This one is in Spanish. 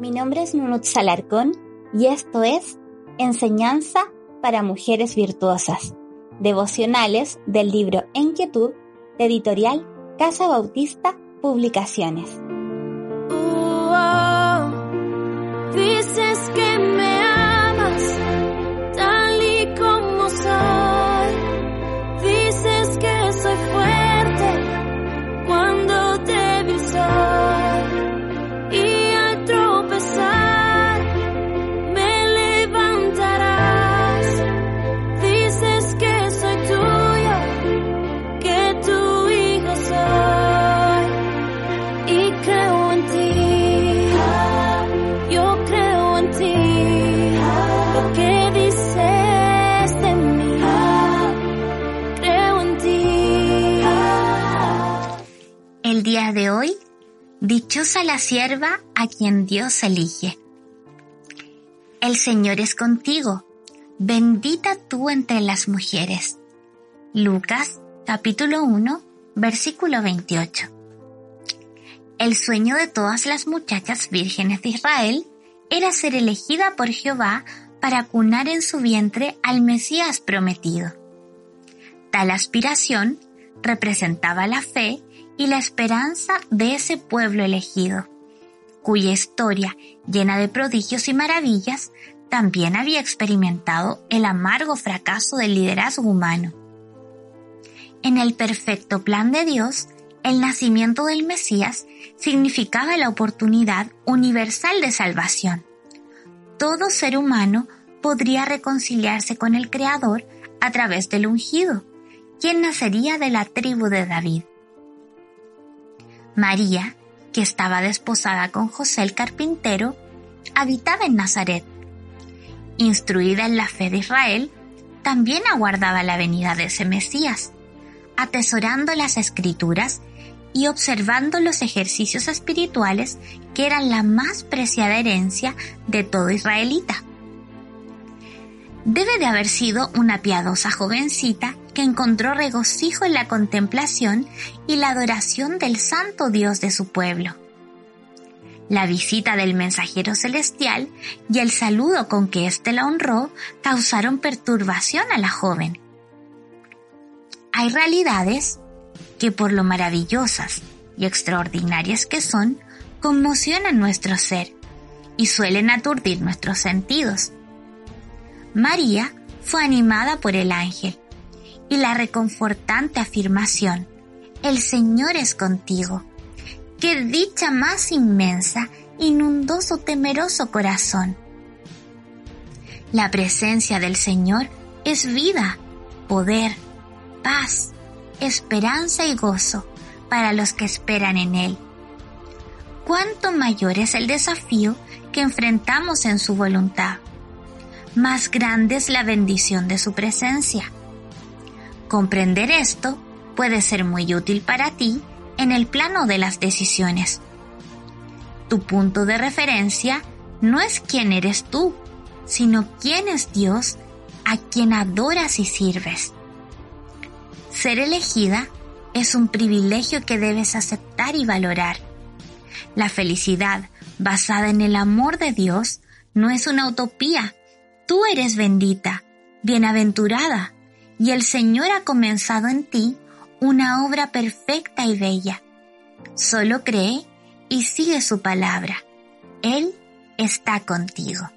Mi nombre es Nunut Salarcón y esto es Enseñanza para Mujeres Virtuosas, devocionales del libro Enquietud de editorial Casa Bautista Publicaciones. El dichosa la sierva a quien Dios elige. El Señor es contigo, bendita tú entre las mujeres. Lucas capítulo 1, versículo 28. El sueño de todas las muchachas vírgenes de Israel era ser elegida por Jehová para cunar en su vientre al Mesías prometido. Tal aspiración representaba la fe y la esperanza de ese pueblo elegido, cuya historia, llena de prodigios y maravillas, también había experimentado el amargo fracaso del liderazgo humano. En el perfecto plan de Dios, el nacimiento del Mesías significaba la oportunidad universal de salvación. Todo ser humano podría reconciliarse con el Creador a través del ungido, quien nacería de la tribu de David. María, que estaba desposada con José el carpintero, habitaba en Nazaret. Instruida en la fe de Israel, también aguardaba la venida de ese Mesías, atesorando las escrituras y observando los ejercicios espirituales que eran la más preciada herencia de todo israelita. Debe de haber sido una piadosa jovencita encontró regocijo en la contemplación y la adoración del santo Dios de su pueblo. La visita del mensajero celestial y el saludo con que éste la honró causaron perturbación a la joven. Hay realidades que por lo maravillosas y extraordinarias que son, conmocionan nuestro ser y suelen aturdir nuestros sentidos María fue animada por el ángel y la reconfortante afirmación, el Señor es contigo. Qué dicha más inmensa inundó su temeroso corazón. La presencia del Señor es vida, poder, paz, esperanza y gozo para los que esperan en Él. Cuánto mayor es el desafío que enfrentamos en su voluntad más grande es la bendición de su presencia. Comprender esto puede ser muy útil para ti en el plano de las decisiones. Tu punto de referencia no es quién eres tú, sino quién es Dios a quien adoras y sirves. Ser elegida es un privilegio que debes aceptar y valorar. La felicidad basada en el amor de Dios no es una utopía, Tú eres bendita, bienaventurada, y el Señor ha comenzado en ti una obra perfecta y bella. Solo cree y sigue su palabra. Él está contigo.